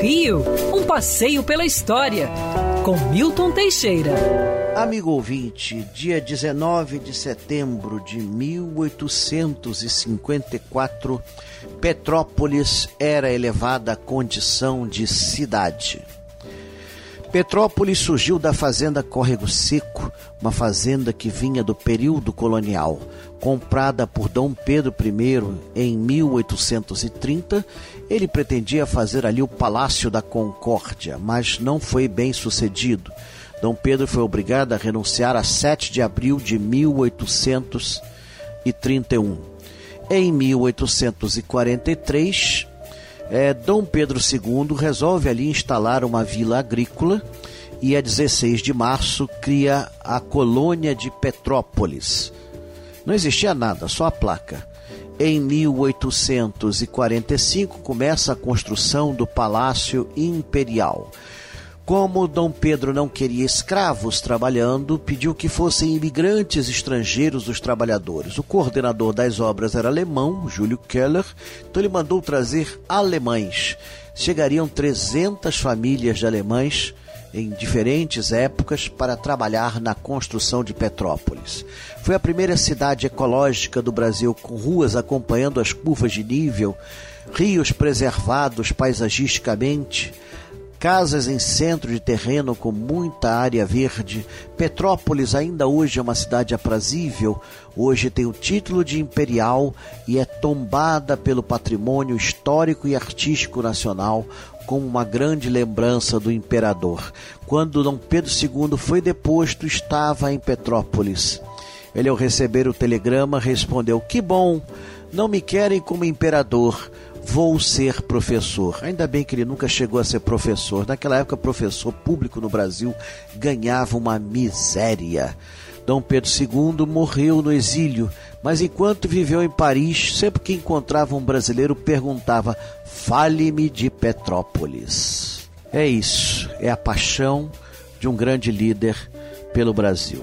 Rio, um passeio pela história, com Milton Teixeira. Amigo ouvinte, dia 19 de setembro de 1854, Petrópolis era elevada à condição de cidade. Petrópolis surgiu da fazenda Córrego Seco, uma fazenda que vinha do período colonial, comprada por Dom Pedro I em 1830. Ele pretendia fazer ali o Palácio da Concórdia, mas não foi bem sucedido. Dom Pedro foi obrigado a renunciar a 7 de abril de 1831. Em 1843, é, Dom Pedro II resolve ali instalar uma vila agrícola e a 16 de março cria a colônia de Petrópolis. Não existia nada, só a placa. Em 1845 começa a construção do Palácio Imperial. Como Dom Pedro não queria escravos trabalhando, pediu que fossem imigrantes estrangeiros os trabalhadores. O coordenador das obras era alemão, Júlio Keller, então ele mandou trazer alemães. Chegariam 300 famílias de alemães em diferentes épocas para trabalhar na construção de Petrópolis. Foi a primeira cidade ecológica do Brasil com ruas acompanhando as curvas de nível, rios preservados paisagisticamente, casas em centro de terreno com muita área verde. Petrópolis ainda hoje é uma cidade aprazível, hoje tem o título de imperial e é tombada pelo patrimônio histórico e artístico nacional como uma grande lembrança do imperador. Quando Dom Pedro II foi deposto, estava em Petrópolis. Ele, ao receber o telegrama, respondeu: Que bom, não me querem como imperador vou ser professor. Ainda bem que ele nunca chegou a ser professor. Naquela época, professor público no Brasil ganhava uma miséria. Dom Pedro II morreu no exílio, mas enquanto viveu em Paris, sempre que encontrava um brasileiro perguntava: Fale-me de Petrópolis. É isso, é a paixão de um grande líder pelo Brasil.